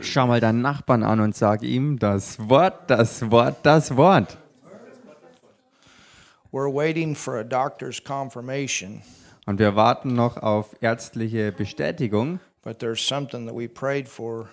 Schau mal deinen Nachbarn an und sag ihm das Wort, das Wort, das Wort. We're waiting for a doctor's confirmation, Und wir warten noch auf ärztliche Bestätigung. but there's something that we prayed for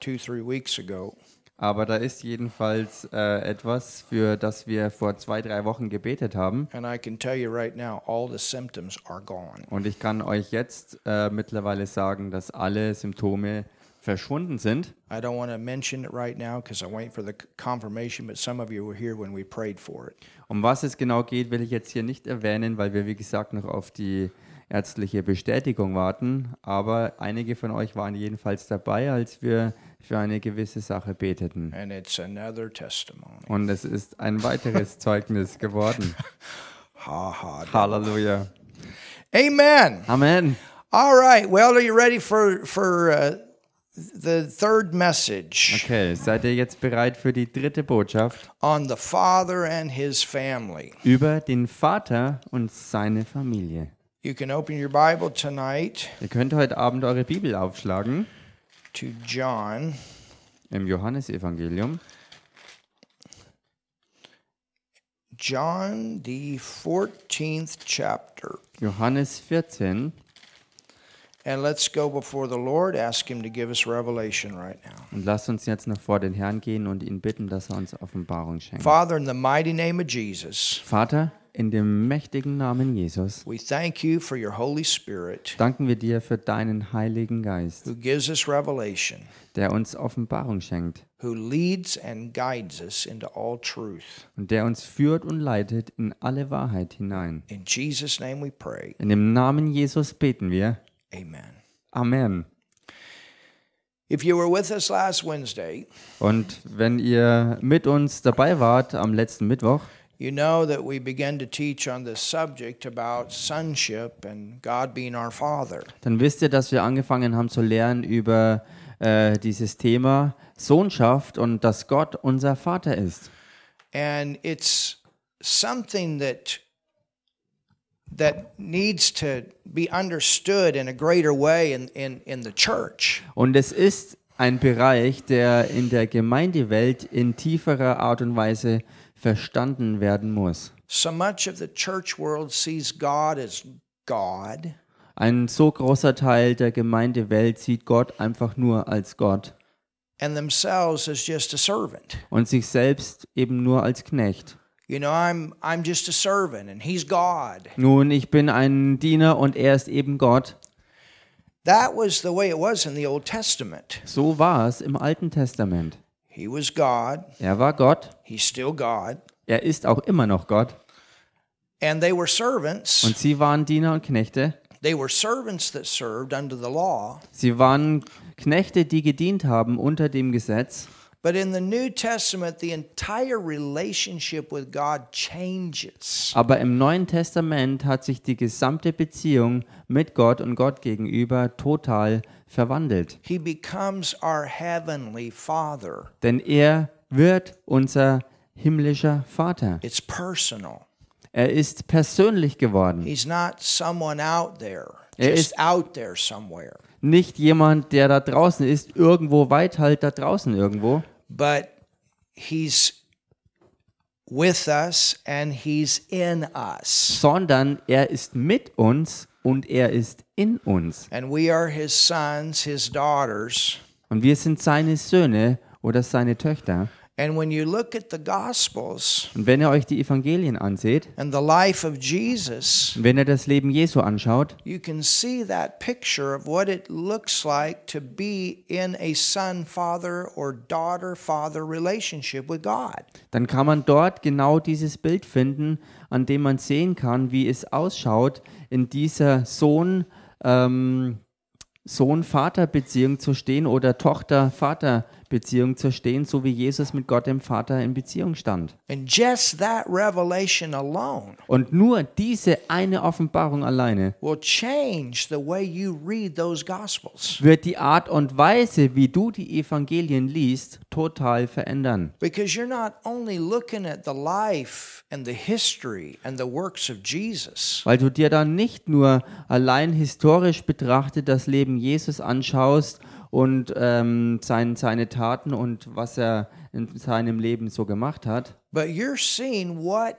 two, three weeks ago. Aber da ist jedenfalls äh, etwas, für das wir vor zwei, drei Wochen gebetet haben. And I can tell you right now, all the symptoms are gone. Und ich kann euch jetzt äh, mittlerweile sagen, dass alle Symptome verschwunden sind. I don't want to mention it right now because I'm waiting for the confirmation, but some of you were here when we prayed for it. Um was es genau geht, will ich jetzt hier nicht erwähnen, weil wir, wie gesagt, noch auf die ärztliche Bestätigung warten. Aber einige von euch waren jedenfalls dabei, als wir für eine gewisse Sache beteten. And it's another testimony. Und es ist ein weiteres Zeugnis geworden. Ha ha. Halleluja. Amen. Amen. All right. Well, are you ready for for uh, the third message Okay, seid ihr jetzt bereit für die dritte Botschaft on the father and his family? über den Vater und seine Familie? You can open your Bible tonight Ihr könnt heute Abend eure Bibel aufschlagen to John im Johannesevangelium. John the 14th chapter. Johannes 14. And let's go before the Lord, ask him to give us revelation right now. Und lasst uns jetzt noch vor den Herrn gehen und ihn bitten, dass er uns Offenbarung schenkt. Father, in the mighty name of Jesus, Vater, in dem mächtigen Namen Jesus, we thank you for your Holy Spirit danken wir dir für deinen Heiligen Geist, who gives us revelation, der uns Offenbarung schenkt who leads and guides us into all truth. und der uns führt und leitet in alle Wahrheit hinein. In Jesus' name we pray. In dem Namen Jesus beten wir. Amen. Amen. If you were with us last Wednesday, Und wenn ihr mit uns dabei wart am letzten Mittwoch, you know that we began to teach on the subject about sonship and God being our Father. dann wisst ihr, dass wir angefangen haben zu lernen über äh, dieses Thema Sohnschaft und dass Gott unser Vater ist. And it's something that Und es ist ein Bereich, der in der Gemeindewelt in tieferer Art und Weise verstanden werden muss. So much of the church world sees God as God, Ein so großer Teil der Gemeindewelt sieht Gott einfach nur als Gott and themselves as just a servant. und sich selbst eben nur als Knecht. You know, I'm I'm just a servant and he's God. Nun, ich bin ein Diener und er ist eben Gott. That was the way it was in the Old Testament. So war es im Alten Testament. He was God, Er war Gott, he's still God, er ist auch immer noch Gott and they were servants. und sie waren Diener und Knechte. They were servants that served under the law. Sie waren Knechte, die gedient haben unter dem Gesetz. But in the New Testament, the entire relationship with God changes. Aber im Neuen Testament hat sich die gesamte Beziehung mit Gott und Gott gegenüber total verwandelt. He becomes our heavenly Father. Denn er wird unser himmlischer Vater. It's personal. Er ist persönlich geworden. He's not someone out there, Er ist- out there somewhere. Nicht jemand, der da draußen ist, irgendwo weit halt da draußen irgendwo, But He's with us and He's in us. sondern er ist mit uns und er ist in uns. And we are His sons, His daughters. Und wir sind seine Söhne oder seine Töchter. And when you look at the Gospels Und wenn ihr euch die Evangelien anseht, and the life of Jesus, und wenn ihr das Leben Jesu anschaut, you can see that picture of what it looks like to be in a son father or daughter father relationship with God. dann kann man dort genau dieses Bild finden, an dem man sehen kann, wie es ausschaut, in dieser Sohn, ähm, Sohn-Vater-Beziehung zu stehen oder Tochter-Vater-Beziehung zu stehen, so wie Jesus mit Gott dem Vater in Beziehung stand. And just that revelation alone Und nur diese eine Offenbarung alleine will change the way you read those Gospels. wird die Art und Weise, wie du die Evangelien liest, total verändern. Because you're not only looking at the life and the history and the works of Jesus, Weil du dir dann nicht nur allein historisch betrachtet das Leben Jesus anschaust und ähm, sein, seine Taten und was er in seinem Leben so gemacht hat, but you're seeing what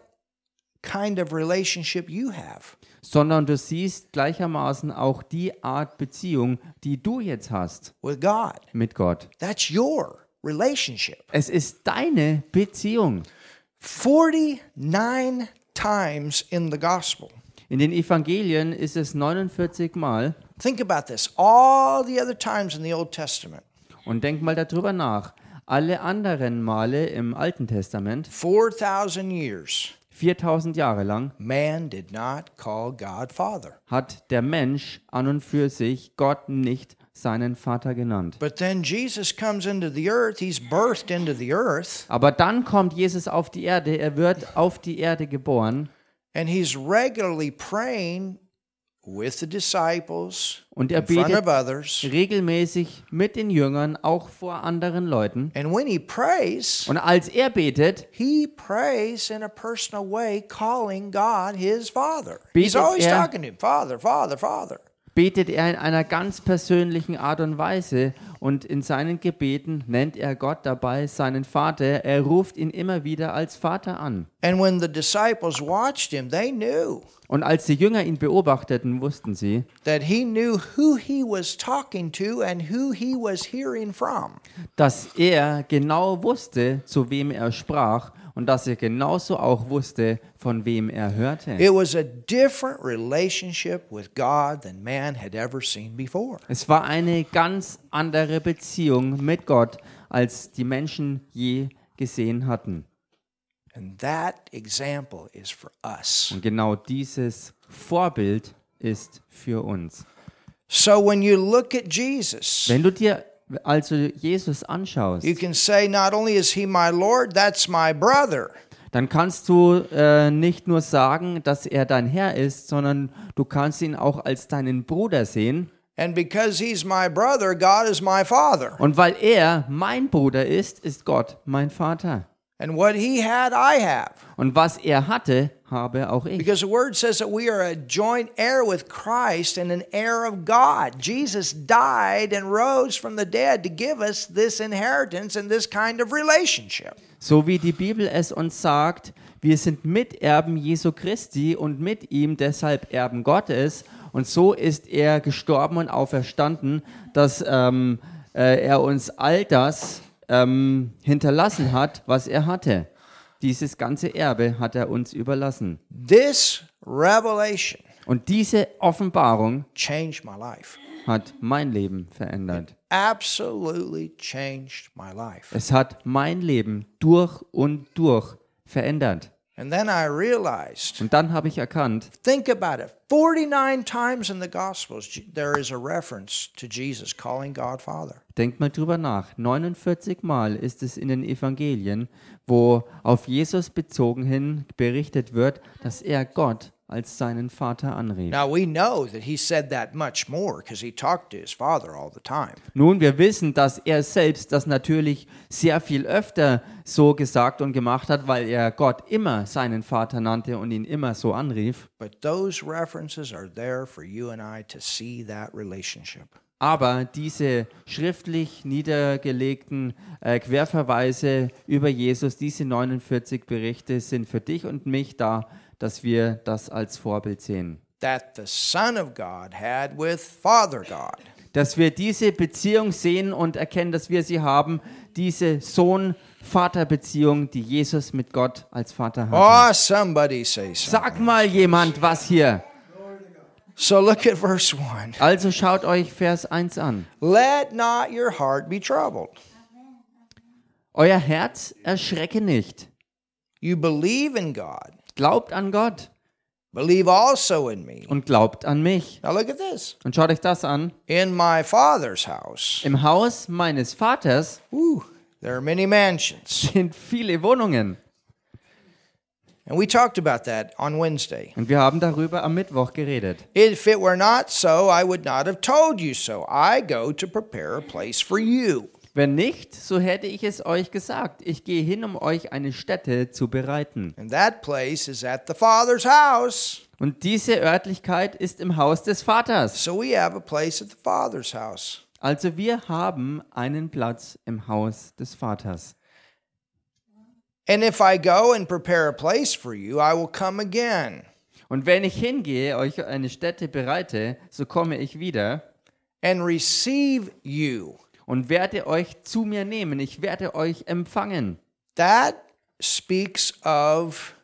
kind of relationship you have. sondern du siehst gleichermaßen auch die Art Beziehung, die du jetzt hast with God. mit Gott. That's your relationship. Es ist deine Beziehung. 49 times in the gospel. In den Evangelien ist es 49 Mal Think about this. All the other times in the Old Testament, und denk mal darüber nach. Alle anderen Male im Alten Testament, 4,000 years, 4000 Jahre lang, man did not call God Father. hat der Mensch an und für sich Gott nicht seinen Vater genannt. But then Jesus comes into the earth, he's birthed into the earth, Aber dann kommt Jesus auf die Erde, er wird auf die Erde geboren and he's regularly praying und er in front betet of others. regelmäßig mit den Jüngern, auch vor anderen Leuten. And when he prays, Und als er betet, he prays in a personal way, calling God his Father. Betet He's always er- talking to him, Father, Father, Father. Betet er in einer ganz persönlichen Art und Weise und in seinen Gebeten nennt er Gott dabei seinen Vater. Er ruft ihn immer wieder als Vater an. And when the disciples watched him, they knew Und als die Jünger ihn beobachteten, wussten sie, dass er genau wusste, zu wem er sprach und dass er genauso auch wusste, von wem er hörte. It was a different relationship with God than man had ever seen before. Es war eine ganz andere Beziehung mit Gott, als die Menschen je gesehen hatten. And that example is for us. Und genau dieses Vorbild ist für uns. So when you look at Jesus, Wenn du dir also Jesus anschaust, you can say, not only is he my Lord, that's my brother. dann kannst du äh, nicht nur sagen, dass er dein Herr ist, sondern du kannst ihn auch als deinen Bruder sehen. And because he's my brother, God is my father. Und weil er mein Bruder ist, ist Gott mein Vater. And what he had, I have. Und was er hatte, habe auch ich. Because the word says that we are a joint heir with Christ and an heir of God. Jesus died and rose from the dead to give us this inheritance and this kind of relationship. So wie die Bibel es uns sagt, wir sind Miterben Jesu Christi und mit ihm deshalb Erben Gottes. Und so ist er gestorben und auferstanden, dass ähm, äh, er uns all das ähm, hinterlassen hat, was er hatte. Dieses ganze Erbe hat er uns überlassen. This revelation Und diese Offenbarung changed my life. hat mein Leben verändert. Absolutely changed my life. Es hat mein Leben durch und durch verändert. And then I realized Und dann habe ich erkannt, think about it 49 times in the Gospels, there is a reference to Jesus calling God Father. Denkt mal drüber nach. 49 Mal ist es in den Evangelien, wo auf Jesus bezogen hin berichtet wird, dass er Gott als seinen Vater anrief. Now we know that he said that much more because he talked to his Father all the time. Nun, wir wissen, dass er selbst das natürlich sehr viel öfter so gesagt und gemacht hat, weil er Gott immer seinen Vater nannte und ihn immer so anrief. But those references are there for you and I to see that relationship. Aber diese schriftlich niedergelegten äh, Querverweise über Jesus, diese 49 Berichte sind für dich und mich da, dass wir das als Vorbild sehen. That the Son of God had with Father God. Dass wir diese Beziehung sehen und erkennen, dass wir sie haben, diese Sohn-Vater-Beziehung, die Jesus mit Gott als Vater hat. Oh, somebody say something. Sag mal jemand was hier. So look at verse 1. Also schaut euch Vers 1 an. Let not your heart be troubled. Euer Herz erschrecke nicht. You believe in God, Glaubt an Gott believe also in me. und glaubt an mich. Now look at this. Und schaut euch das an. In my Father's house, Im Haus meines Vaters whew, there are many mansions. sind viele Wohnungen. And we talked about that on Wednesday. Und wir haben darüber am Mittwoch geredet. If it were not so, I would not have told you so. I go to prepare a place for you. Wenn nicht, so hätte ich es euch gesagt. Ich gehe hin, um euch eine Stätte zu bereiten. And that place is at the Father's house. Und diese Örtlichkeit ist im Haus des Vaters. So we have a place at the Father's house. Also wir haben einen Platz im Haus des Vaters. And if I go and prepare a place for you, I will come again Und wenn ich hingehe, euch eine Stätte bereite, so komme ich wieder and receive you. Und werde euch zu mir nehmen. Ich werde euch empfangen. That speaks of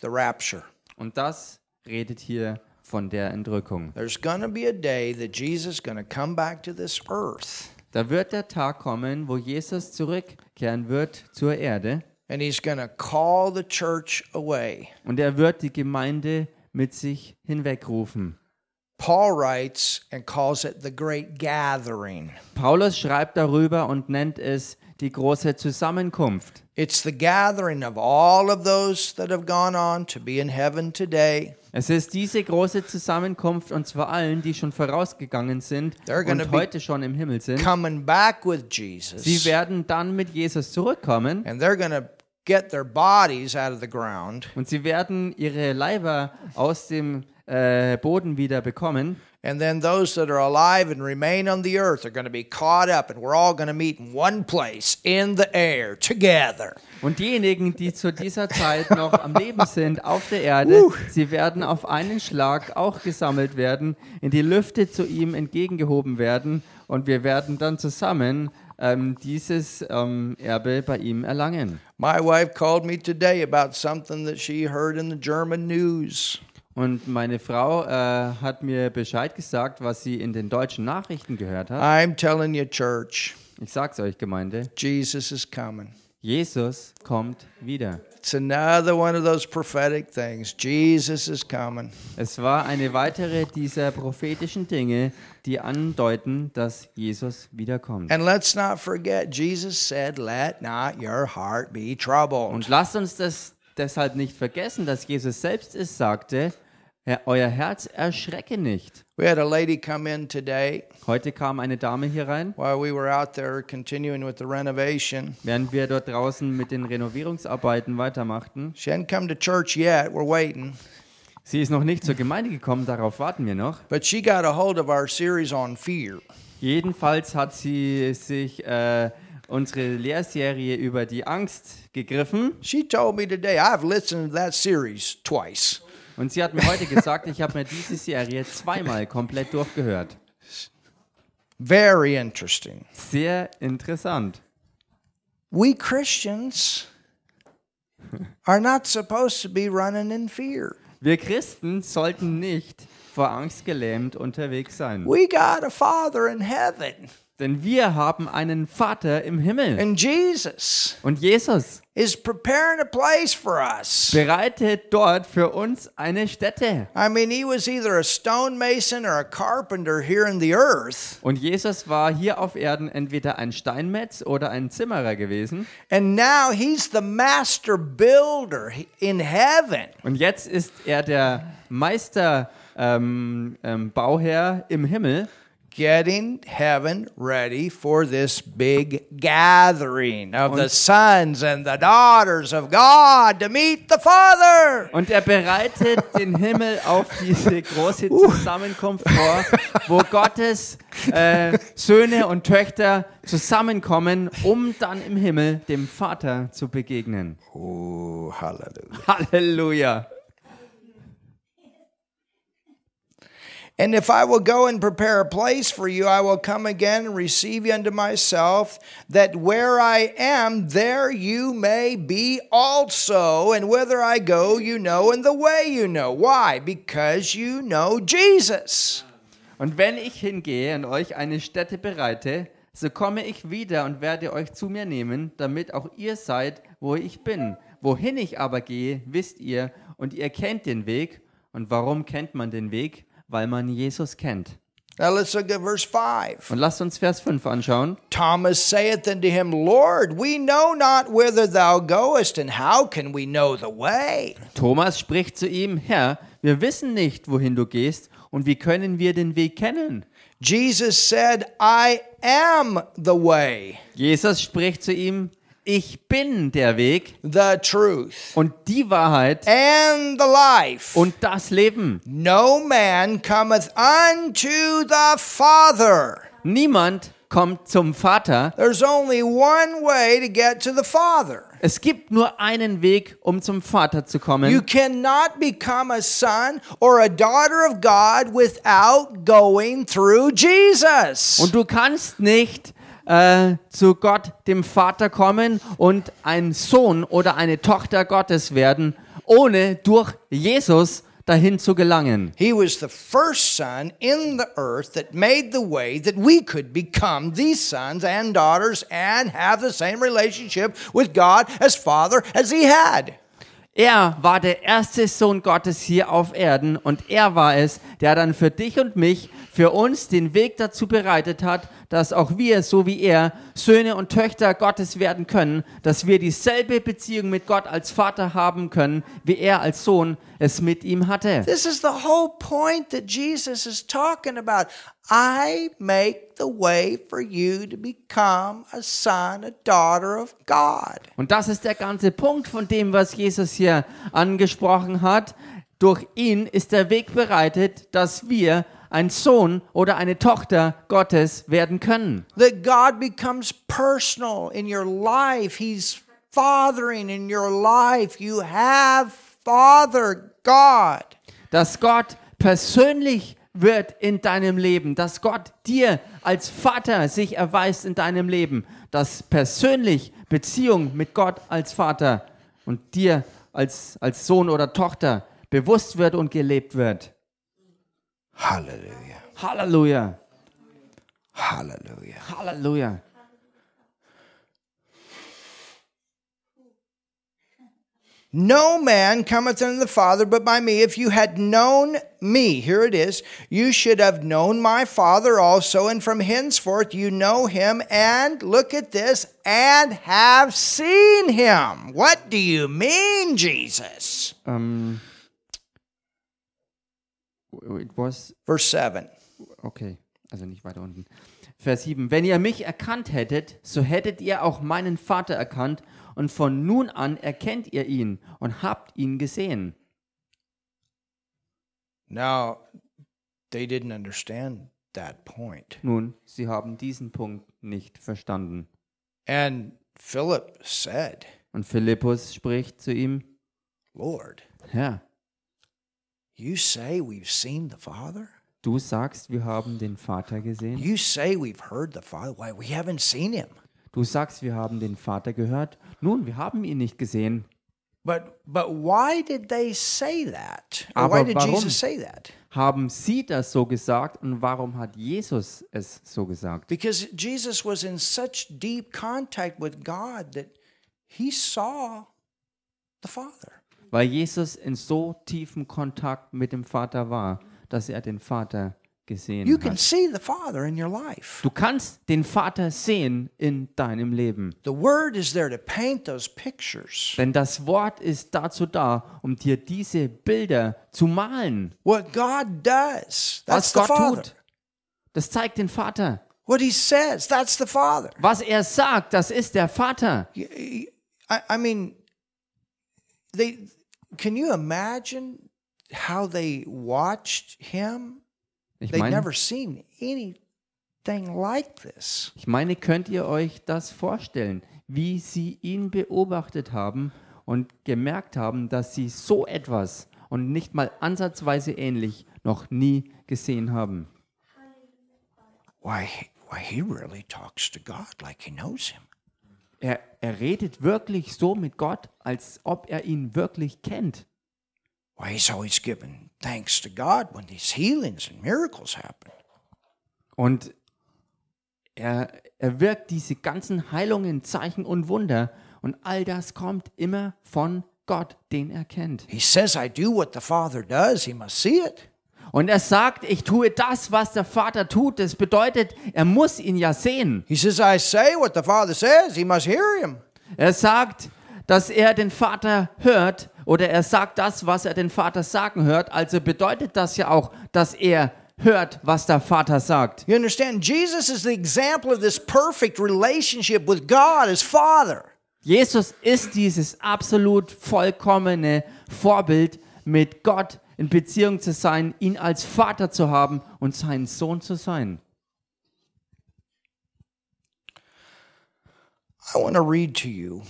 the rapture. Und das redet hier von der Entrückung. There's going to be a day that Jesus is going to come back to this earth Da wird der Tag kommen, wo Jesus zurückkehren wird zur Erde and he's going to call the church away. und er wird die Gemeinde mit sich hinwegrufen. Paul writes and calls it the great gathering. Paulus schreibt darüber und nennt es die große Zusammenkunft. It's the gathering of all of those that have gone on to be in heaven today. Es ist diese große Zusammenkunft und zwar allen, die schon vorausgegangen sind und heute schon im Himmel sind. Coming back with Sie Jesus. werden dann mit Jesus zurückkommen And they're going to get their bodies out of the ground. und sie werden ihre Leiber aus dem äh, Boden wieder bekommen. And then those that are alive and remain on the earth are going to be caught up, and we're all going to meet in one place in the air together. Und diejenigen, die zu dieser Zeit noch am Leben sind auf der Erde, sie werden auf einen Schlag auch gesammelt werden, in die Lüfte zu ihm entgegengehoben werden und wir werden dann zusammen ähm, dieses ähm, Erbe bei ihm erlangen. My wife called me today about something that she heard in the German news. Und meine Frau äh, hat mir Bescheid gesagt, was sie in den deutschen Nachrichten gehört hat. I'm telling you, church, Ich sag's euch, Gemeinde, Jesus is coming. Jesus kommt wieder. It's another one of those prophetic things. Jesus is coming. Es war eine weitere dieser prophetischen Dinge, die andeuten, dass Jesus wiederkommt. And let's not forget, Jesus said, Let not your heart be troubled. Und lasst uns das deshalb nicht vergessen, dass Jesus selbst es sagte, "Herr, euer Herz erschrecke nicht. We had a lady come in today Heute kam eine Dame hier rein, while we were out there continuing with the renovation. während wir dort draußen mit den Renovierungsarbeiten weitermachten. She hadn't come to church yet. We're waiting. Sie ist noch nicht zur Gemeinde gekommen, darauf warten wir noch. But she got a hold of our series on fear. Jedenfalls hat sie sich äh, unsere Lehrserie über die Angst gegriffen She told me today, I've listened to that series twice. und sie hat mir heute gesagt, ich habe mir diese Serie zweimal komplett durchgehört. Very interesting. Sehr interessant. We Christians are not supposed to be running in fear. Wir Christen sollten nicht vor Angst gelähmt unterwegs sein. We got a Father in heaven, Denn wir haben einen Vater im Himmel. and Jesus Und Jesus is preparing a place for us. bereitet dort für uns eine Stätte. I mean, he was either a stonemason or a carpenter here in the earth, Und Jesus war hier auf Erden entweder ein Steinmetz oder ein Zimmerer gewesen. and now he's the master builder in heaven. Und jetzt ist er der Meister ähm, ähm, Bauherr im Himmel. Getting heaven ready for this big gathering of the sons and the daughters of God to meet the Father. Und er bereitet den Himmel auf diese große Zusammenkunft vor, wo Gottes äh, Söhne und Töchter zusammenkommen, um dann im Himmel dem Vater zu begegnen. Oh, hallelujah. Halleluja. And if I will go and prepare a place for you, I will come again and receive you unto myself, that where I am, there you may be also. And whither I go, you know, and the way you know. Why? Because you know Jesus. Und wenn ich hingehe und euch eine Stätte bereite, so komme ich wieder und werde euch zu mir nehmen, damit auch ihr seid, wo ich bin. Wohin ich aber gehe, wisst ihr, und ihr kennt den Weg. Und warum kennt man den Weg? Weil man Jesus kennt. Now let's look at verse 5. Und lasst uns Vers 5 anschauen. Thomas saith unto him, Lord, we know not whither thou goest, and how can we know the way? Thomas spricht zu ihm, Herr, wir wissen nicht, wohin du gehst, und wie können wir den Weg kennen? Jesus said, I am the way, Jesus spricht zu ihm, ich bin der Weg the truth, und die Wahrheit and the life. und das Leben. No man cometh unto the Father Niemand kommt zum Vater. There's only one way to get to the Father. Es gibt nur einen Weg, um zum Vater zu You kommen. cannot become a son or a daughter of God without going through Jesus. Und du kannst nicht äh, zu Gott, dem Vater, kommen und ein Sohn oder eine Tochter Gottes werden, ohne durch Jesus dahin zu gelangen. He was the first son in the earth that made the way that we could become these sons and daughters and have the same relationship with God as Father as he had. Er war der erste Sohn Gottes hier auf Erden und er war es, der dann für dich und mich, für uns den Weg dazu bereitet hat, dass auch wir, so wie er, Söhne und Töchter Gottes werden können, dass wir dieselbe Beziehung mit Gott als Vater haben können, wie er als Sohn es mit ihm hatte. This is the whole point that Jesus is talking about. I make the way for you to become a son, a daughter of God. Und das ist der ganze Punkt von dem, was Jesus hier angesprochen hat. Durch ihn ist der Weg bereitet, dass wir ein Sohn oder eine Tochter Gottes werden können. That God becomes personal in your life. He's fathering in your life. You have Father God. Dass Gott persönlich wird in deinem Leben, dass Gott dir als Vater sich erweist in deinem Leben, dass persönlich Beziehung mit Gott als Vater und dir als, als Sohn oder Tochter bewusst wird und gelebt wird. Hallelujah. Halleluja, Hallelujah. Halleluja. No man cometh unto the Father but by me. If you had known me, here it is, you should have known my Father also, and from henceforth you know him, and look at this, and have seen him. What do you mean, Jesus? Um, it was Verse 7. Okay, also nicht weiter unten. Vers 7. Wenn ihr mich erkannt hättet, so hättet ihr auch meinen Vater erkannt, und von nun an erkennt ihr ihn und habt ihn gesehen. Now, they didn't understand that point. Nun, sie haben diesen Punkt nicht verstanden. And Philip said, Und Philippus spricht zu ihm, Lord, Herr, you say we've seen the Father? du sagst, wir haben den Vater gesehen. You say we've heard the Father? Why, we haven't seen him. Du sagst, wir haben den Vater gehört. Nun, wir haben ihn nicht gesehen. But but why did they say that? Aber why did warum? Jesus say that? Haben sie das so gesagt und warum hat Jesus es so gesagt? Because Jesus was in such deep contact with God that he saw the Father. Weil Jesus in so tiefem Kontakt mit dem Vater war, dass er den Vater gesehen You can hat. see the Father in your life. Du kannst den Vater sehen in deinem Leben. The Word is there to paint those pictures. Denn das Wort ist dazu da, um dir diese Bilder zu malen. What God does, Was that's the Gott Father. tut, das zeigt den Vater. What He says, that's the Father. Was er sagt, das ist der Vater. I, I mean, they. Can you imagine how they watched Him? Ich meine, never seen anything like this. ich meine, könnt ihr euch das vorstellen, wie sie ihn beobachtet haben und gemerkt haben, dass sie so etwas und nicht mal ansatzweise ähnlich noch nie gesehen haben. Why, why he really talks to God like he knows him. Er, er redet wirklich so mit Gott, als ob er ihn wirklich kennt. Why he's always giving thanks to God when these healings and miracles happen. Und er, er wirkt diese ganzen Heilungen, Zeichen und Wunder. Und all das kommt immer von Gott, den er kennt. He says, I do what the Father does. He must see it. Und er sagt, ich tue das, was der Vater tut. Das bedeutet, er muss ihn ja sehen. He says, I say what the Father says. He must hear him. Er sagt, dass er den Vater hört oder er sagt das, was er den Vater sagen hört. Also bedeutet das ja auch, dass er hört, was der Vater sagt. You understand? Jesus is the example of this perfect relationship with God as Father. Jesus ist dieses absolut vollkommene Vorbild mit Gott in Beziehung zu sein, ihn als Vater zu haben und sein Sohn zu sein. I want to read to you.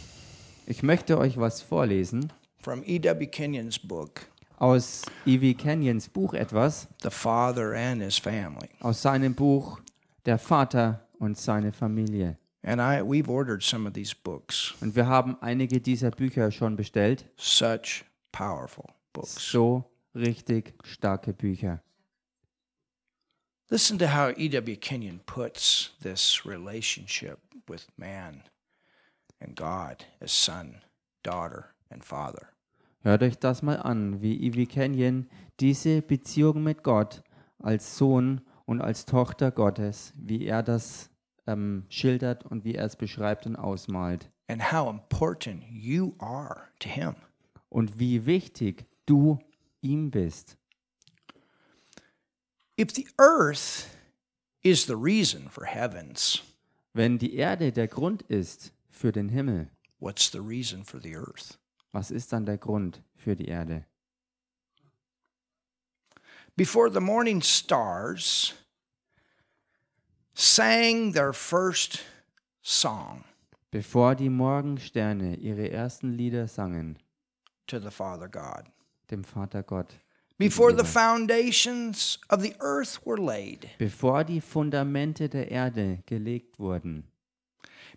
Ich möchte euch was vorlesen. From E.W. Kenyon's book, aus E.V. Kenyons Buch etwas, The Father and His Family. aus seinem Buch Der Vater und seine Familie. And I we've ordered some of these books. Und wir haben einige dieser Bücher schon bestellt. Such powerful books. So richtig starke Bücher. Listen to how E.W. Kenyon puts this relationship with man and God as son, daughter, and father. Hört euch das mal an, wie E.V. Kenyon diese Beziehung mit Gott als Sohn und als Tochter Gottes, wie er das ähm, schildert und wie er es beschreibt und ausmalt. and how important you are to him. Und wie wichtig du ihm bist. If the earth is the reason for heavens, Wenn die Erde der Grund ist für den Himmel, what's the reason for the earth? Was ist dann der Grund für die Erde? Before the morning stars sang their first song Bevor die Morgensterne ihre ersten Lieder sangen, to the Father God, dem Vater Gott, before the foundations of the earth were laid, bevor die Fundamente der Erde gelegt wurden,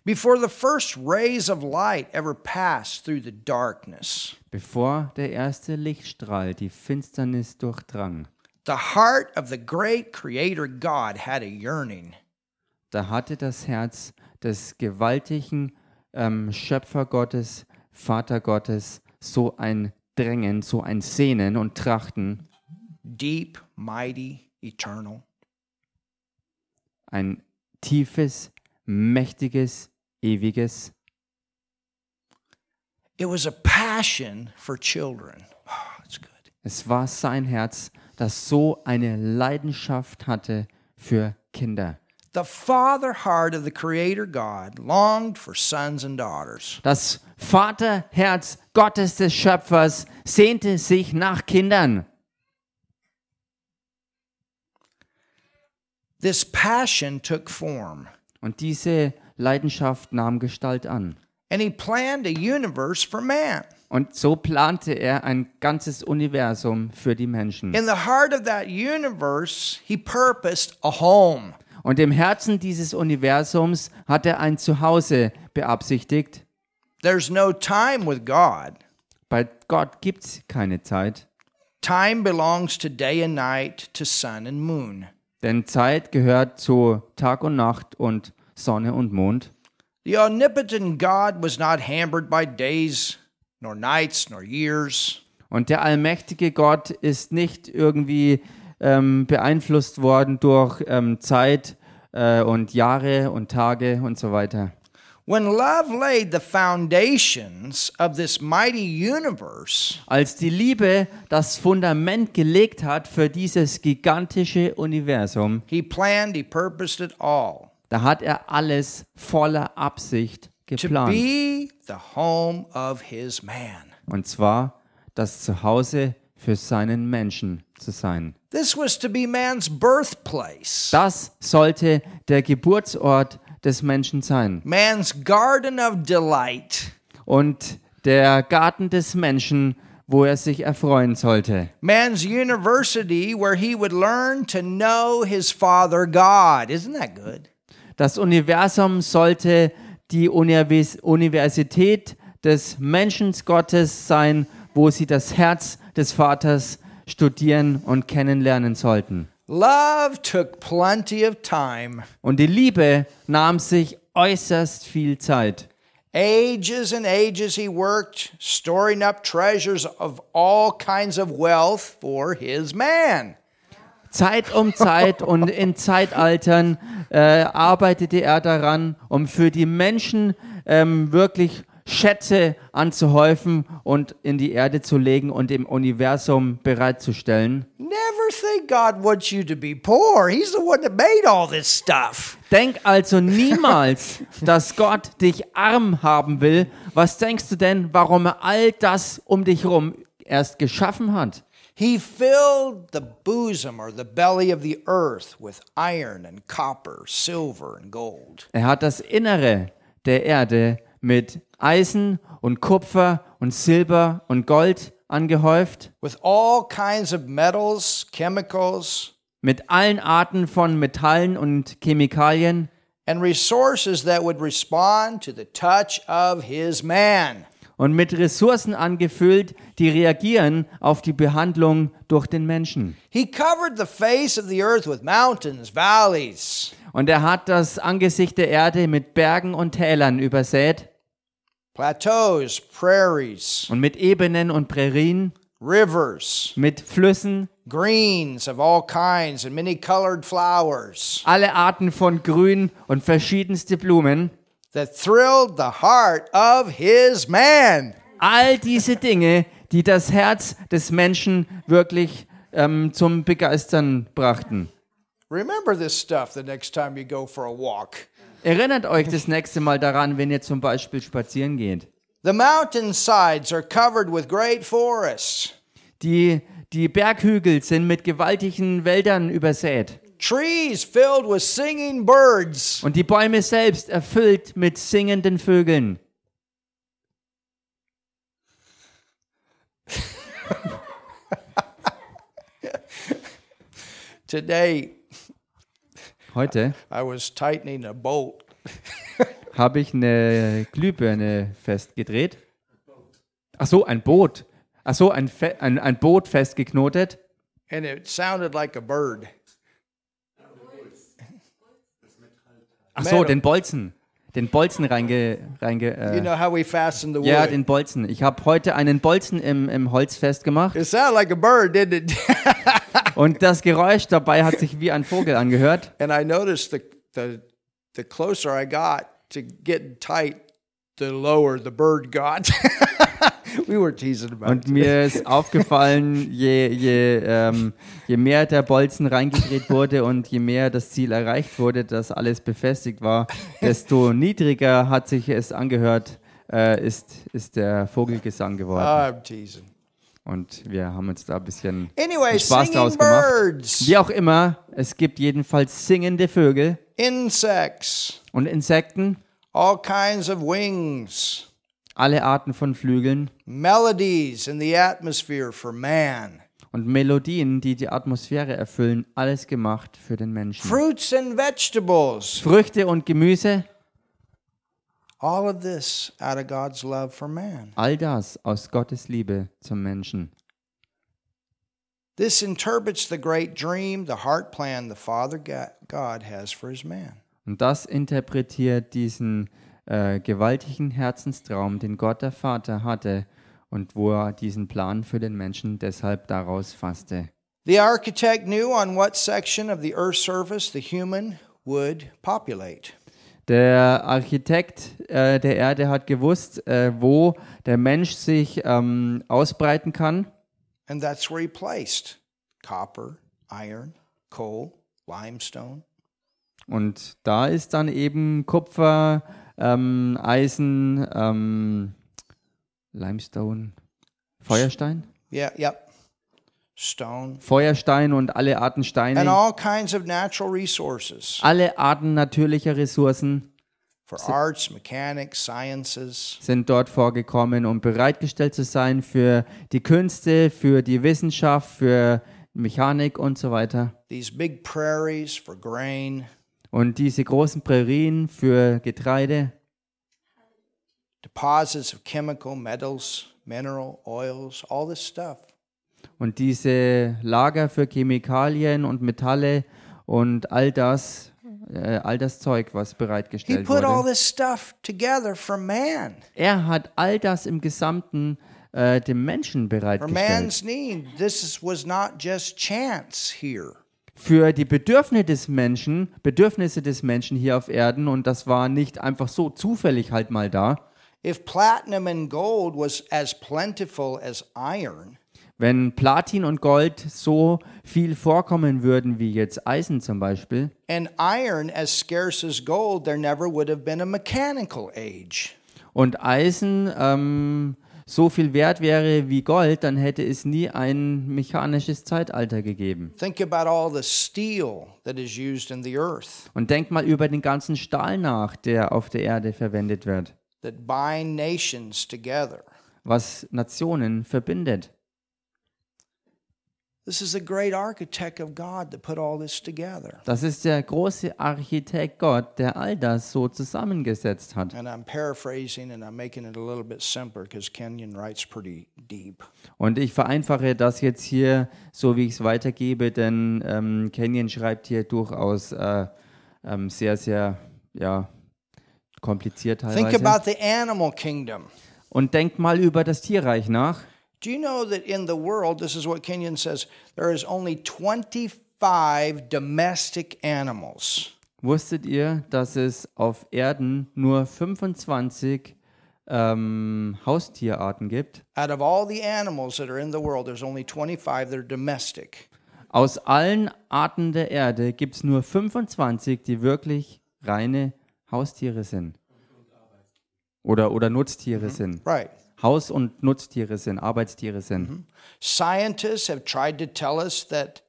before the first rays of light ever passed through the darkness, bevor der erste Lichtstrahl die Finsternis durchdrang, the heart of the great Creator God had a yearning. da hatte das Herz des gewaltigen ähm, Schöpfergottes, Vatergottes, so ein Drängen, so ein Sehnen und Trachten, deep, mighty, eternal. ein tiefes, mächtiges, ewiges. It was a passion for children. Oh, that's good. Es war sein Herz, das so eine Leidenschaft hatte für Kinder. The father heart of the Creator God longed for sons and daughters. Das Vaterherz Gottes des Schöpfers sehnte sich nach Kindern. This passion took form, Und diese Leidenschaft nahm Gestalt an. and he planned a universe for man. Und so plante er ein ganzes Universum für die Menschen. In the heart of that universe, he purposed a home. Und im Herzen dieses Universums hat er ein Zuhause beabsichtigt. There's no time with God. Bei Gott gibt es keine Zeit, Time belongs to day and night, to sun and moon. denn Zeit gehört zu Tag und Nacht und Sonne und Mond. The omnipotent God was not hampered by days, nor nights, nor years. Und der allmächtige Gott ist nicht irgendwie ähm, beeinflusst worden durch ähm, Zeit äh, und Jahre und Tage und so weiter. When love laid the foundations of this mighty universe, Als die Liebe das Fundament gelegt hat für dieses gigantische Universum, he planned, he purposed it all da hat er alles voller Absicht to geplant. be the home of his man. Und zwar das Zuhause für seinen Menschen zu sein. This was to be man's birthplace, Das sollte der Geburtsort des Menschen sein. man's garden of delight, Und der Garten des Menschen, wo er sich erfreuen sollte. man's university where he would learn to know his father God. Isn't that good? Das Universum sollte die Univers Universität des Menschen Gottes sein, wo sie das Herz des Vaters studieren und kennenlernen sollten. Love took plenty of time. Und die Liebe nahm sich äußerst viel Zeit. Ages and ages he worked, storing up treasures of all kinds of wealth for his man. Zeit um Zeit und in Zeitaltern äh, arbeitete er daran, um für die Menschen ähm, wirklich Schätze anzuhäufen und in die Erde zu legen und im Universum bereitzustellen. Never think God wants you to be poor. He's the one that made all this stuff. Denk also niemals, dass Gott dich arm haben will. Was denkst du denn, warum er all das um dich herum erst geschaffen hat? He filled the bosom or the belly of the earth with iron and copper, silver and gold. Er hat das Innere der Erde mit Eisen und Kupfer und Silber und Gold angehäuft, with all kinds of metals, chemicals, mit allen Arten von Metallen und Chemikalien and resources that would respond to the touch of his man. Und mit Ressourcen angefüllt, die reagieren auf die Behandlung durch den Menschen. He covered the face of the earth with mountains, valleys, Und er hat das Angesicht der Erde mit Bergen und Tälern übersät plateaus, prairies, und mit Ebenen und Prärien, rivers, mit Flüssen, greens of all kinds, and many colored flowers alle Arten von Grün und verschiedenste Blumen. That thrilled the heart of his man. All diese Dinge, die das Herz des Menschen wirklich ähm, zum Begeistern brachten. Remember this stuff the next time you go for a walk. Erinnert euch das nächste Mal daran, wenn ihr zum Beispiel spazieren geht. The mountainsides are covered with great forests. Die, die Berghügel sind mit gewaltigen Wäldern übersät. Trees filled with singing birds. Und die Bäume selbst erfüllt mit singenden Vögeln. Today, Heute I was tightening a bolt habe ich eine Glühbirne festgedreht. Ach so, ein Boot. Ach so, ein, Fe ein, ein Boot festgeknotet. and it sounded like a bird. Ach so, den Bolzen. Den Bolzen reinge... reinge You äh, know how we fasten the wood? ja, den Bolzen. Ich habe heute einen Bolzen im, im Holz festgemacht. it sounded like a bird, didn't it? Und das Geräusch dabei hat sich wie ein Vogel angehört. and I noticed the, the, the closer I got to getting tight, the lower the bird got. we were teasing about Und mir ist aufgefallen, je, je, ähm, je mehr der Bolzen reingedreht wurde und je mehr das Ziel erreicht wurde, dass alles befestigt war, desto niedriger hat sich es angehört, äh, ist, ist der Vogelgesang geworden. I'm teasing. Und wir haben uns da ein bisschen Anyway, Spaß draus gemacht. birds, Wie auch immer, es gibt jedenfalls singende Vögel insects, und Insekten, all kinds of wings, alle Arten von Flügeln melodies in the atmosphere for man, und Melodien, die die Atmosphäre erfüllen, alles gemacht für den Menschen. fruits and vegetables. Früchte und Gemüse, All of this out of God's love for man. all das aus Gottes Liebe zum Menschen. This interprets the great dream, the heart plan the Father God has for his man. Und das interpretiert diesen äh, gewaltigen Herzenstraum, den Gott der Vater hatte und wo er diesen Plan für den Menschen deshalb daraus fasste. The architect knew on what section of the earth's surface the human would populate. Der Architekt äh, der Erde hat gewusst, äh, wo der Mensch sich ähm, ausbreiten kann. And that's where he placed copper, iron, coal, limestone. Und da ist dann eben Kupfer, ähm, Eisen, ähm, Limestone, Feuerstein? Yeah, yep. Stone. Feuerstein und alle Arten And Steine, all kinds of natural resources alle Arten natürlicher Ressourcen for arts, mechanics, sciences. sind dort vorgekommen, um bereitgestellt zu sein für die Künste, für die Wissenschaft, für Mechanik und so weiter. These big prairies for grain, Und diese großen Prärien für Getreide, deposits of chemical, metals, mineral, oils, all this stuff. und diese Lager für Chemikalien und Metalle und all das, äh, all das Zeug, was He bereitgestellt put all wurde. this stuff together for man, Er hat all das im Gesamten äh, dem Menschen for bereitgestellt. man's need. This is, was not just chance here. Für die Bedürfnisse des Menschen, Bedürfnisse des Menschen hier auf Erden und das war nicht einfach so zufällig halt mal da. If platinum and gold was as plentiful as iron, Wenn Platin und Gold so viel vorkommen würden wie jetzt Eisen zum Beispiel and iron as scarce as gold, there never would have been a mechanical age. und Eisen ähm, so viel wert wäre wie Gold, dann hätte es nie ein mechanisches Zeitalter gegeben. Think about all the steel that is used in the earth Und denk mal über den ganzen Stahl nach, der auf der Erde verwendet wird, that bind nations together. was Nationen verbindet. This is the great architect of God that put all this together. Das ist der große Architekt Gott, der all das so zusammengesetzt hat. And I'm paraphrasing and I'm making it a little bit simpler because Kenyon writes pretty deep. Und ich vereinfache das jetzt hier, so wie ich es weitergebe, denn ähm, Kenyon schreibt hier durchaus äh, ähm, sehr, sehr ja, kompliziert Think teilweise. about the animal kingdom. Und denkt mal über das Tierreich nach. Do you know that in the world, this is what Kenyon says, there is only 25 domestic animals? Wusstet ihr, dass es auf Erden nur 25 ähm, Haustierarten gibt? Out of all the animals that are in the world, there's only 25 that are domestic. Aus allen Arten der Erde gibt es nur 25, die wirklich reine Haustiere sind. Oder, oder Nutztiere sind. Right. Haus- und Nutztiere sind, Arbeitstiere sind. Scientists have tried to tell us that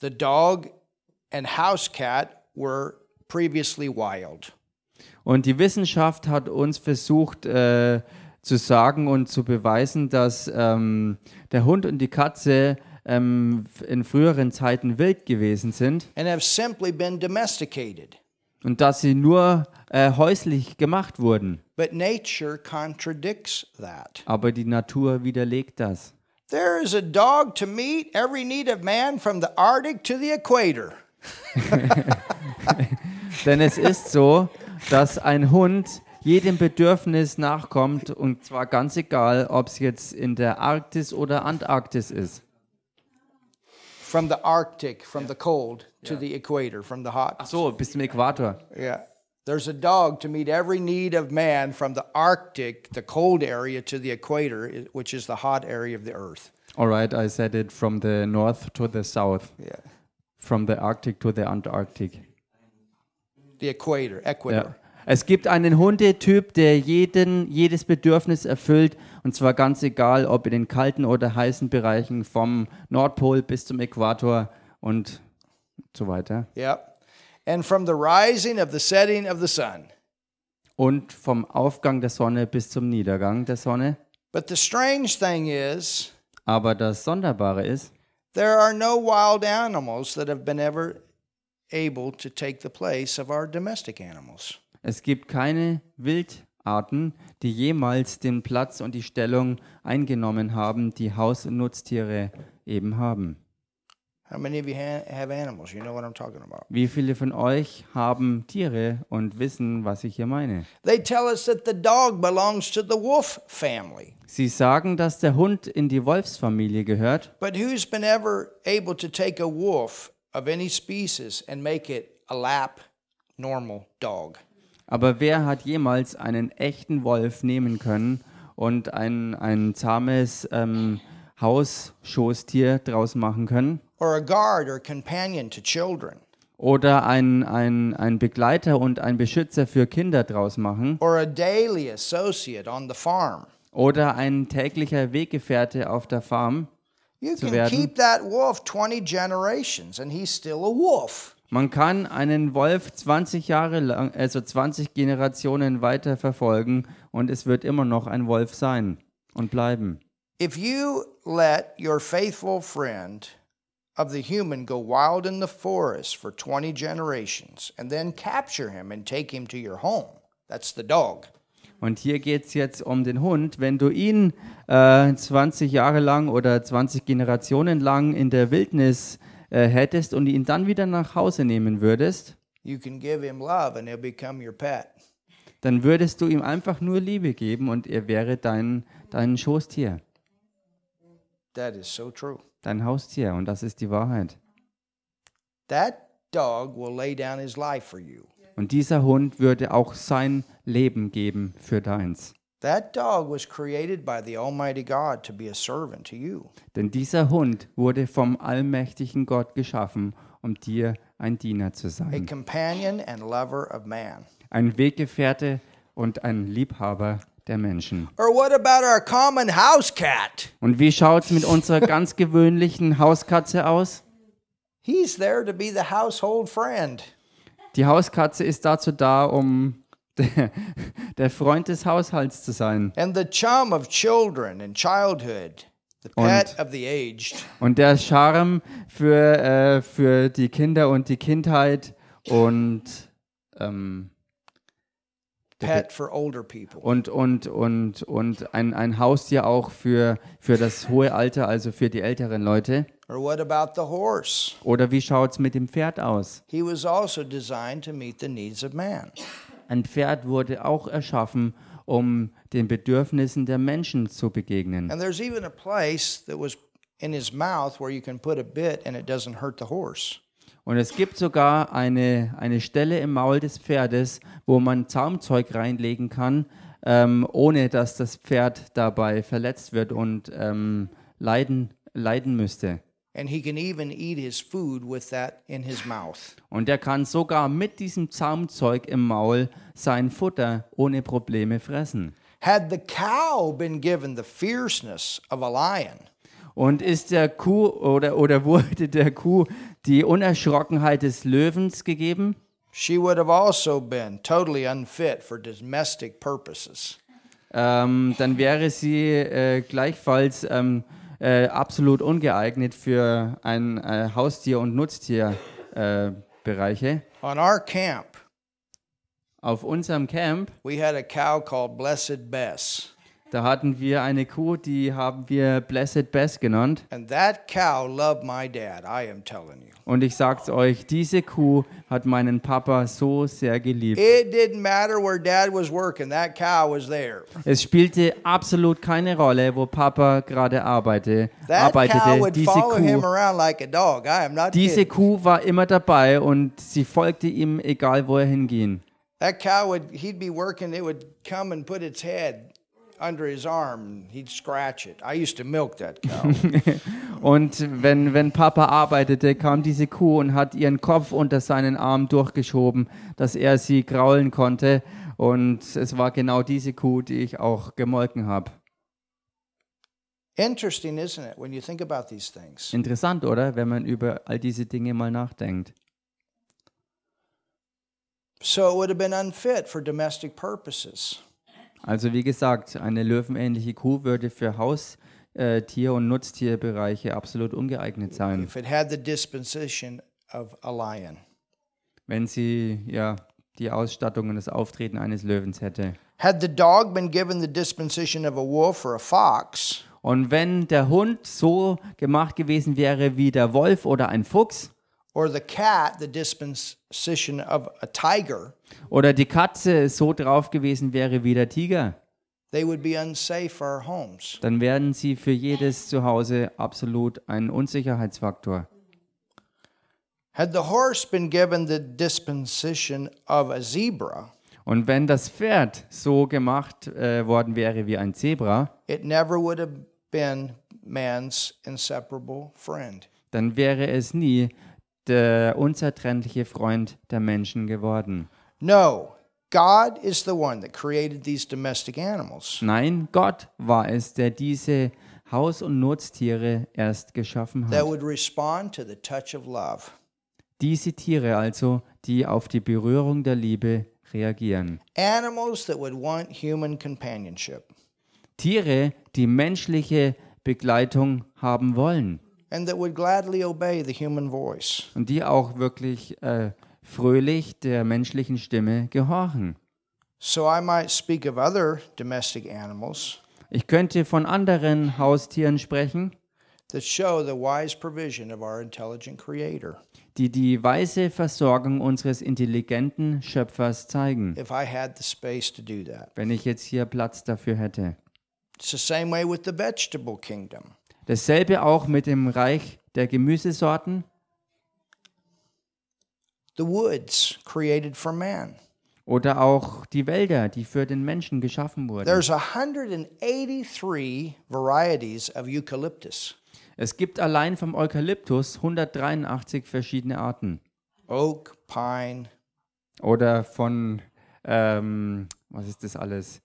the dog and house cat were previously wild. Und die Wissenschaft hat uns versucht äh, zu sagen und zu beweisen, dass ähm, der Hund und die Katze ähm, in früheren Zeiten wild gewesen sind and have simply been domesticated. Und dass sie nur äh, häuslich gemacht wurden. But nature contradicts that. Aber die Natur widerlegt das. There is a dog to meet every need of man from the Arctic to the equator. Denn es ist so, dass ein Hund jedem Bedürfnis nachkommt und zwar ganz egal, ob es jetzt in der Arktis oder Antarktis ist. From the Arctic, from the cold to the equator, from the hot. Ach so, bis zum Äquator. Yeah. There's a dog to meet every need of man from the Arctic, the cold area, to the equator, which is the hot area of the earth. Alright, I said it from the north to the south, Yeah. from the Arctic to the Antarctic. The equator, equator. Es gibt einen Hundetyp, der jeden, jedes Bedürfnis erfüllt, und zwar ganz egal, ob in den kalten oder heißen Bereichen vom Nordpol bis zum Äquator und so weiter. Yep. And from the rising of the setting of the sun. Und vom Aufgang der Sonne bis zum Niedergang der Sonne. But the strange thing is, Aber das Sonderbare ist, there are no wild animals that have been ever able to take the place of our domestic animals. Es gibt keine Wildarten, die jemals den Platz und die Stellung eingenommen haben, die Haus- und Nutztiere eben haben. How many of you ha- have animals? You know what I'm talking about. Wie viele von euch haben Tiere und wissen, was ich hier meine? They tell us that the dog belongs to the wolf family. Sie sagen, dass der Hund in die Wolfsfamilie gehört, But who's been ever able to take a wolf of any species and make it a lap normal dog? Aber wer hat jemals einen echten Wolf nehmen können und ein, ein zahmes ähm, Hausschoßtier draus machen können? Or a guard or companion to children? Oder ein, ein, ein Begleiter und ein Beschützer für Kinder draus machen? Or a daily associate on the farm? Oder ein täglicher Weggefährte auf der Farm? You Zu can werden. keep that wolf 20 generations and he's still a wolf. Man kann einen Wolf 20 Jahre lang, also 20 Generationen weiter verfolgen und es wird immer noch ein Wolf sein und bleiben. If you let your faithful friend of the human go wild in the forest for 20 generations and then capture him and take him to your home, that's the dog. Und hier geht es jetzt um den Hund. Wenn du ihn äh, 20 Jahre lang oder 20 Generationen lang in der Wildnis äh, hättest und ihn dann wieder nach Hause nehmen würdest, You can give him love and he'll become your pet. dann würdest du ihm einfach nur Liebe geben und er wäre dein, dein Schoßtier, That is so true. dein Haustier. Und das ist die Wahrheit. That dog will lay down his life for you. Und dieser Hund würde auch sein Leben geben für deins. That dog was created by the Almighty God to be a servant to you. Denn dieser Hund wurde vom allmächtigen Gott geschaffen, um dir ein Diener zu a sein. companion and lover of man. Ein Weggefährte und ein Liebhaber der Menschen. Or what about our common house cat? Und wie schaut es mit unserer ganz gewöhnlichen Hauskatze aus? He's there to be the household friend. Die Hauskatze ist dazu da, um der, der Freund des Haushalts zu sein and the chum of children and childhood, the pet of the aged. und der Charme für, äh, für die Kinder und die Kindheit und, ähm, Pet for older people. und, und, und, und ein, ein Haustier auch für, für das hohe Alter, also für die älteren Leute. Or what about the horse? Oder wie schaut es mit dem Pferd aus? He was also designed to meet the needs of man. Ein Pferd wurde auch erschaffen, um den Bedürfnissen der Menschen zu begegnen. And there's even a place that was in his mouth where you can put a bit and it doesn't hurt the horse. Und es gibt sogar eine, eine Stelle im Maul des Pferdes, wo man Zaumzeug reinlegen kann, ähm, ohne dass das Pferd dabei verletzt wird und ähm, leiden, leiden müsste. And he can even eat his food with that in his mouth. Und er kann sogar mit diesem Zaumzeug im Maul sein Futter ohne Probleme fressen. Had the cow been given the fierceness of a lion, Und ist der Kuh oder, oder wurde der Kuh die Unerschrockenheit des Löwens gegeben? she would have also been totally unfit for domestic purposes. ähm, dann wäre sie äh, gleichfalls ähm, äh, absolut ungeeignet für ein äh, Haustier- und Nutztierbereiche. Bereiche. On our camp, Auf unserem Camp, we had a cow called Blessed Bess. Da hatten wir eine Kuh, die haben wir Blessed Bess genannt. And that cow loved my dad, I am telling you. Und ich sag's euch, diese Kuh hat meinen Papa so sehr geliebt. It didn't matter where dad was working, that cow was there. Es spielte absolut keine Rolle, wo Papa gerade arbeitete. Diese Kuh, diese. Kuh war immer dabei und sie folgte ihm, egal wo er hinging. That cow would, he'd be working, it would come and put its head under his arm and he'd scratch it. I used to milk that cow. Und wenn, wenn Papa arbeitete, kam diese Kuh und hat ihren Kopf unter seinen Arm durchgeschoben, dass er sie kraulen konnte. Und es war genau diese Kuh, die ich auch gemolken habe. Interesting, isn't it, when you think about these things? Interessant, oder? Wenn man über all diese Dinge mal nachdenkt. So it would have been unfit for domestic purposes. Also wie gesagt, eine löwenähnliche Kuh würde für Haustier- und Nutztierbereiche absolut ungeeignet sein, If it had the disposition of a lion. wenn sie ja die Ausstattung und das Auftreten eines Löwens hätte. Had the dog been given the disposition of a wolf or a fox, Und wenn der Hund so gemacht gewesen wäre wie der Wolf oder ein Fuchs or the cat the disposition of a tiger, oder die Katze so drauf gewesen wäre wie der Tiger, they would be unsafe for our homes. dann wären sie für jedes Zuhause absolut ein Unsicherheitsfaktor. Had the horse been given the disposition of a zebra, Und wenn das Pferd so gemacht äh, worden wäre wie ein Zebra, it never would have been man's inseparable friend. dann wäre es nie der unzertrennliche Freund der Menschen geworden. No, God is the one that created these domestic animals. Nein, Gott war es, der diese Haus- und Nutztiere erst geschaffen that hat. would respond to the touch of love. Diese Tiere also, die auf die Berührung der Liebe reagieren. Animals that would want human companionship Tiere, die menschliche Begleitung haben wollen and that would gladly obey the human voice. und die auch wirklich äh, fröhlich der menschlichen Stimme gehorchen. So I might speak of other domestic animals Ich könnte von anderen Haustieren sprechen, that show the wise provision of our intelligent creator. die die weise Versorgung unseres intelligenten Schöpfers zeigen, If I had the space to do that. wenn ich jetzt hier Platz dafür hätte. It's the same way with the vegetable kingdom. Dasselbe auch mit dem Reich der Gemüsesorten The woods created for man. oder auch die Wälder, die für den Menschen geschaffen wurden. There's 183 varieties of eucalyptus. Es gibt allein vom Eukalyptus 183 verschiedene Arten. Oak, pine, Oder von, ähm, was ist das alles?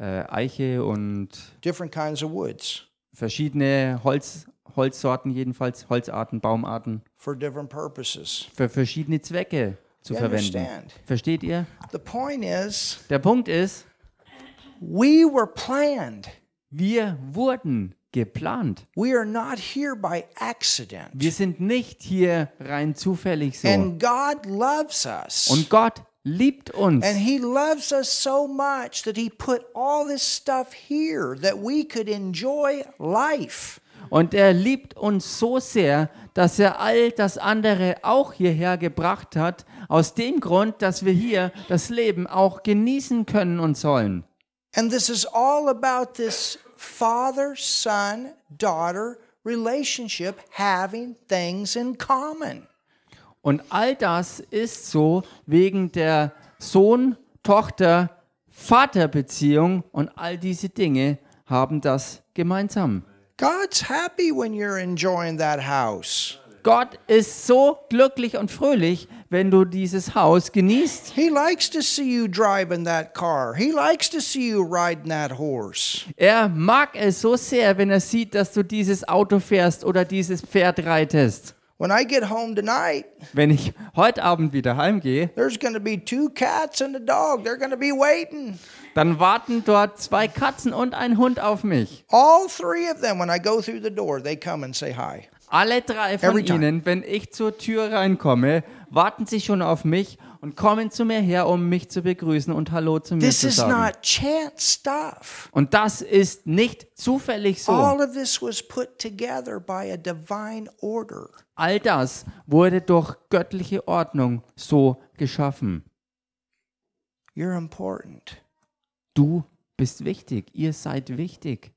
äh, Eiche und different kinds of woods verschiedene Holz, Holzsorten, jedenfalls Holzarten, Baumarten, for different purposes. für verschiedene Zwecke zu You verwenden. understand? Versteht ihr? The point is, Der Punkt ist, we were planned. wir wurden geplant. We are not here by accident. Wir sind nicht hier rein zufällig so. And God loves us. Und Gott liebt uns. And he loves us so much that he put all this stuff here that we could enjoy life. Und er liebt uns so sehr, dass er all das andere auch hierher gebracht hat, aus dem Grund, dass wir hier das Leben auch genießen können und sollen. And this is all about this father son daughter relationship having things in common. Und all das ist so wegen der Sohn-Tochter-Vater-Beziehung und all diese Dinge haben das gemeinsam. God's happy when you're enjoying that house. Gott ist so glücklich und fröhlich, wenn du dieses Haus genießt. He likes to see you driving that car. He likes to see you riding that horse. Er mag es so sehr, wenn er sieht, dass du dieses Auto fährst oder dieses Pferd reitest. When I get home tonight, Wenn ich heute Abend wieder heimgehe, there's going to be two cats and a dog. They're going to be waiting. dann warten dort zwei Katzen und ein Hund auf mich. All three of them, when I go through the door, they come and say hi. Alle drei von ihnen, wenn ich zur Tür reinkomme, warten sie schon auf mich und kommen zu mir her, um mich zu begrüßen und Hallo zu mir This zu is sagen. not chance stuff. Und das ist nicht zufällig so. All of this was put together by a divine order. All das wurde durch göttliche Ordnung so geschaffen. You're important. Du bist wichtig, ihr seid wichtig.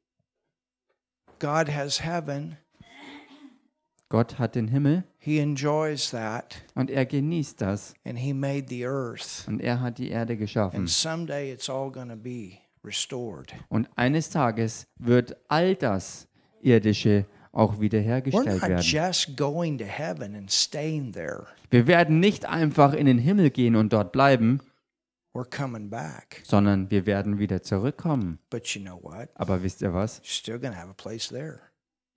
God has heaven. Gott hat den Himmel He enjoys that. und er genießt das And He made the earth. und er hat die Erde geschaffen. And someday it's all going to be restored. Und eines Tages wird all das Irdische auch wiederhergestellt werden. Wir werden nicht einfach in den Himmel gehen und dort bleiben, We're coming back. sondern wir werden wieder zurückkommen. Aber wisst ihr was?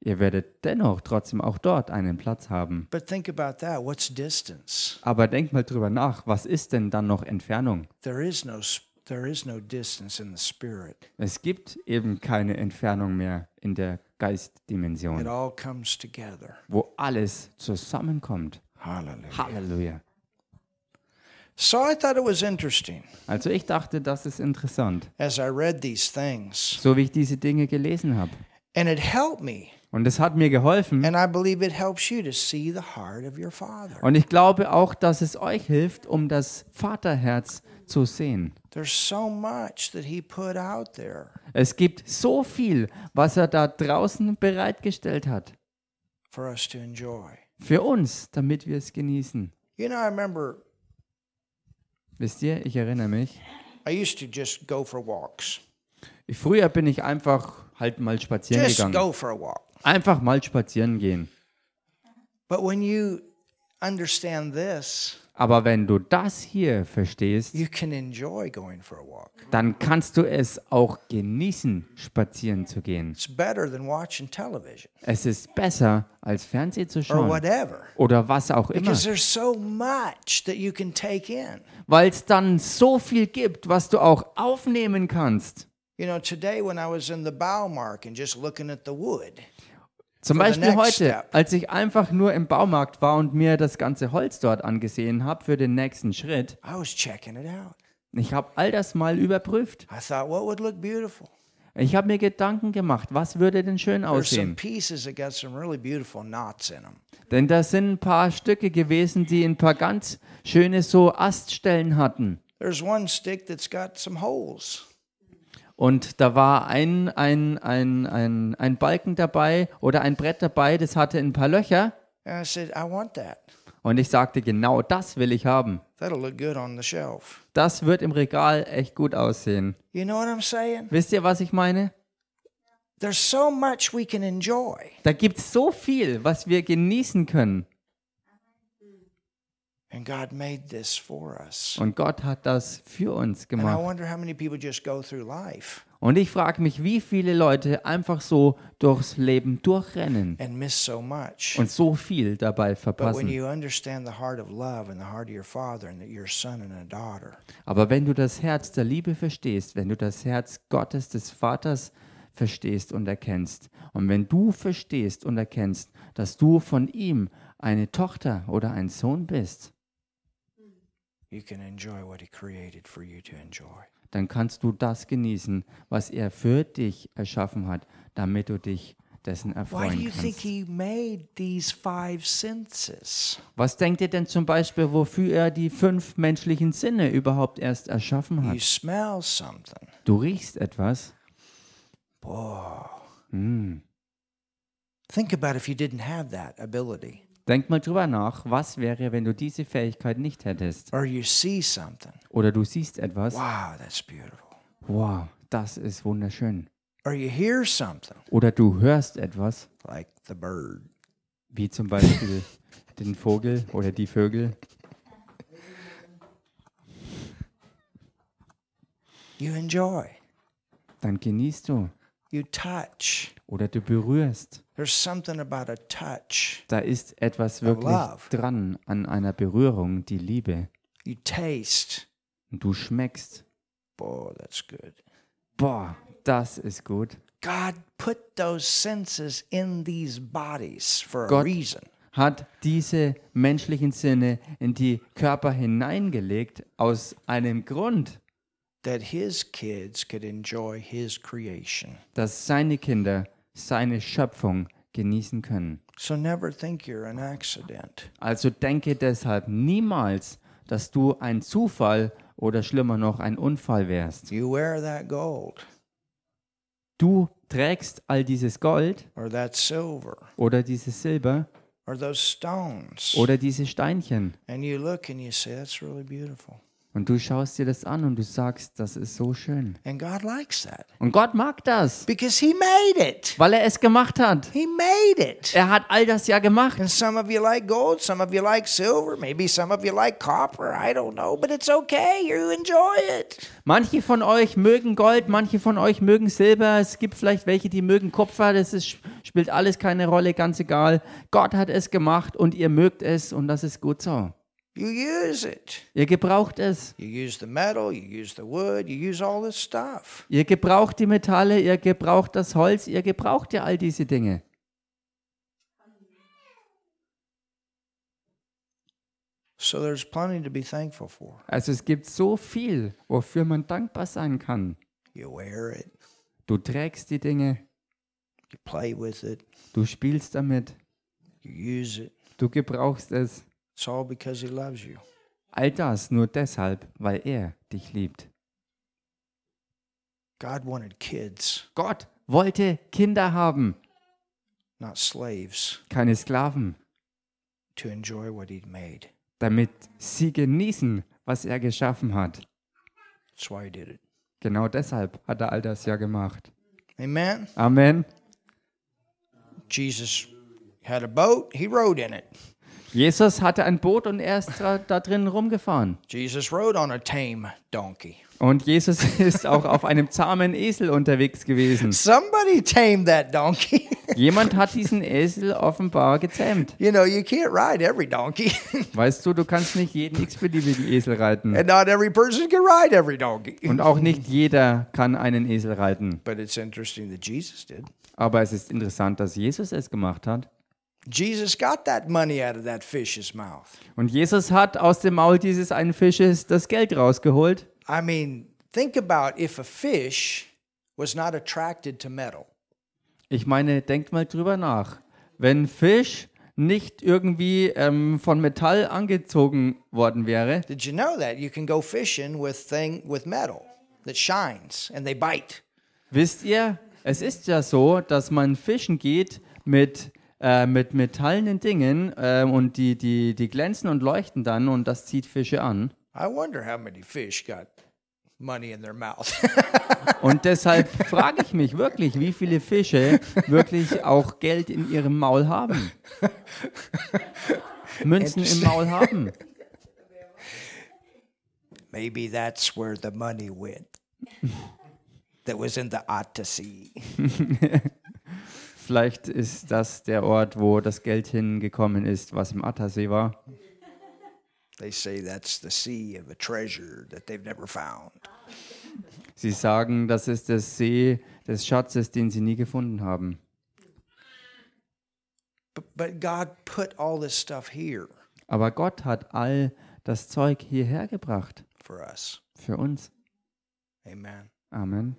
Ihr werdet dennoch trotzdem auch dort einen Platz haben. But think about that. What's distance? Aber denkt mal drüber nach, was ist denn dann noch Entfernung? There is no there is no distance in the spirit. Es gibt eben keine Entfernung mehr in der It Geistdimension, all comes together. wo alles zusammenkommt. Hallelujah. Halleluja. So I thought it was interesting Also ich dachte, das ist interessant, as I read these things. so wie ich diese Dinge gelesen habe. And it helped me. Und es hat mir geholfen. And I believe it helps you to see the heart of your father. Und ich glaube auch, dass es euch hilft, um das Vaterherz zu sehen. There's so much that he put out there Es gibt so viel, was er da draußen bereitgestellt hat. Für uns, damit wir es genießen. Wisst ihr, ich erinnere mich, früher bin ich einfach halt mal spazieren gegangen. Einfach mal spazieren gehen. But when you understand this, Aber wenn du das hier verstehst, you can enjoy going for a walk. dann kannst du es auch genießen, spazieren zu gehen. It's better than watching television Es ist besser, als Fernsehen zu or schauen whatever. oder was auch immer, Because there's so much that you can take in. weil es dann so viel gibt, was du auch aufnehmen kannst. You know, today when I was in the Baumark and just looking at the wood, Zum Beispiel heute, step. als ich einfach nur im Baumarkt war und mir das ganze Holz dort angesehen habe für den nächsten Schritt. I was checking it out. Ich habe all das mal überprüft. I thought, what would look beautiful? Ich habe mir Gedanken gemacht, was würde denn schön aussehen? really. Denn das sind ein paar Stücke gewesen, die ein paar ganz schöne so Aststellen hatten. There's one stick that's got some holes. Und da war ein, ein, ein, ein, ein Balken dabei oder ein Brett dabei, das hatte ein paar Löcher. And I said, I want that. Und ich sagte, genau das will ich haben. That'll look good on the shelf. Das wird im Regal echt gut aussehen. You know what I'm saying? Wisst ihr, was ich meine? There's so much we can enjoy. Da gibt es so viel, was wir genießen können. And God made this for us. Und Gott hat das für uns And I gemacht. wonder how many people just go through life Und ich frage mich, wie viele Leute einfach so durchs Leben durchrennen and miss so much. und so viel dabei But when verpassen. you understand the heart of love and the heart of your father and that you're a son and a daughter, Aber wenn du das Herz der Liebe verstehst, wenn du das Herz Gottes, des Vaters verstehst und erkennst, und wenn du verstehst und erkennst, dass du von ihm eine Tochter oder ein Sohn bist, you can enjoy what he created for you to enjoy. Dann kannst du das genießen, was er für dich erschaffen hat, damit du dich dessen Why do erfreuen you think kannst. he made these five senses? Was denkt ihr denn zum Beispiel, wofür er die fünf menschlichen Sinne überhaupt erst erschaffen You hat? smell something. Du riechst etwas. Boy. Hm. Think about if you didn't have that ability. Denk mal drüber nach, was wäre, wenn du diese Fähigkeit nicht hättest? Or you see something. Oder du siehst etwas. Wow, that's beautiful. Wow, das ist wunderschön. Or you hear something Oder du hörst etwas, like the bird. wie zum Beispiel den Vogel oder die Vögel. You enjoy. Dann genießt du. You touch. Oder du berührst. There's something about a touch. Da ist etwas wirklich dran an einer Berührung, die Liebe. You taste. Und du schmeckst. Boy, that's good. Boah, das ist gut. God put those senses in these bodies for a Gott- reason. Hat diese menschlichen Sinne in die Körper hineingelegt aus einem Grund, that his kids could enjoy his creation. dass seine Kinder seine Schöpfung genießen können. So never think you're an accident. Also denke deshalb niemals, dass du ein Zufall oder schlimmer noch ein Unfall wärst. You wear that gold Du trägst all dieses Gold or that silver oder dieses Silber or those stones, oder diese Steinchen and you look and you say, That's really beautiful. Und du schaust dir das an und du sagst, das ist so schön. And God likes that Und Gott mag das, because He made it. weil er es gemacht hat. He made it. Er hat all das ja gemacht. And some of you like gold, some of you like silver, maybe some of you like copper. I don't know, but it's okay. You enjoy it. Manche von euch mögen Gold, manche von euch mögen Silber. Es gibt vielleicht welche, die mögen Kupfer. Das ist, spielt alles keine Rolle, ganz egal. Gott hat es gemacht und ihr mögt es und das ist gut so. You use it. Ihr gebraucht es. You use the metal, you use the wood, you use all this stuff. Ihr gebraucht die Metalle, ihr gebraucht das Holz, ihr gebraucht ja all diese Dinge. So there's plenty to be thankful for. Also es gibt so viel, wofür man dankbar sein kann. You wear it, Du trägst die Dinge, you play with it, du spielst damit, you use it. du gebrauchst es. It's all because He loves you. All das nur deshalb, weil er dich liebt. God wanted kids, Gott wollte Kinder haben, not slaves, keine Sklaven, to enjoy what He'd made. damit sie genießen, was er geschaffen hat. That's why He did it. Genau deshalb hat er all das ja gemacht. Amen. Amen. Jesus had a boat, He rode in it. Jesus hatte ein Boot und er ist da, da drin rumgefahren. Jesus rode on a tame donkey. Und Jesus ist auch auf einem zahmen Esel unterwegs gewesen. Somebody tamed that donkey. Jemand hat diesen Esel offenbar gezähmt. you know, you can't ride every donkey, Weißt du, du kannst nicht jeden x-beliebigen Esel reiten. and not every person can ride every donkey. Und auch nicht jeder kann einen Esel reiten. But it's interesting that Jesus did. Aber es ist interessant, dass Jesus es gemacht hat. Jesus got that money out of that fish's mouth. Und Jesus hat aus dem Maul dieses einen Fisches das Geld rausgeholt. I mean, think about if a fish was not attracted to metal. Ich meine, denkt mal drüber nach. Wenn Fisch nicht irgendwie ähm, von Metall angezogen worden wäre, Did you know that you can go fishing with thing with metal that shines and they bite? wisst ihr, es ist ja so, dass man fischen geht mit, äh, mit metallenen Dingen äh, und die, die, die glänzen und leuchten dann und das zieht Fische an. I wonder how many fish got money in their mouth. Und deshalb frage ich mich wirklich, wie viele Fische wirklich auch Geld in ihrem Maul haben. Münzen im Maul haben. Maybe that's where the money went. that was in the Odyssey. Vielleicht ist das der Ort, wo das Geld hingekommen ist, was im Attersee war. They say that's the sea of a treasure that they've never found. Sie sagen, das ist der See des Schatzes, den sie nie gefunden haben. But, but God put all this stuff here Aber Gott hat all das Zeug hierher gebracht for us. für uns. Amen. Amen.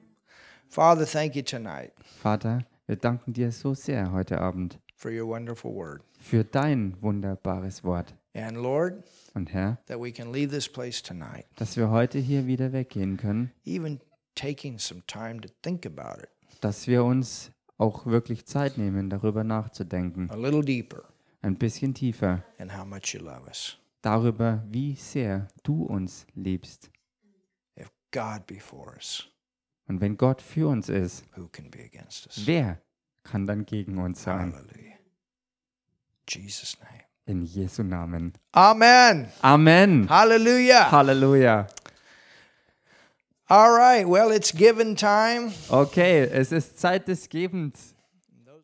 Father, thank you tonight Vater, wir danken dir so sehr heute Abend for your wonderful word. für dein wunderbares Wort. And Lord, Und Herr, that we can leave this place tonight, dass wir heute hier wieder weggehen können, even taking some time to think about it dass wir uns auch wirklich Zeit nehmen, darüber nachzudenken, a little deeper ein bisschen tiefer, and how much you love us. darüber, wie sehr du uns liebst. If God be for us, Und wenn Gott für uns ist, who can be against us? wer kann dann gegen uns sein? Hallelujah. Jesus' name. In Jesu Namen. Amen. Amen. Hallelujah. Halleluja. All right. Well, it's given time. Okay, es ist Zeit des Gebens.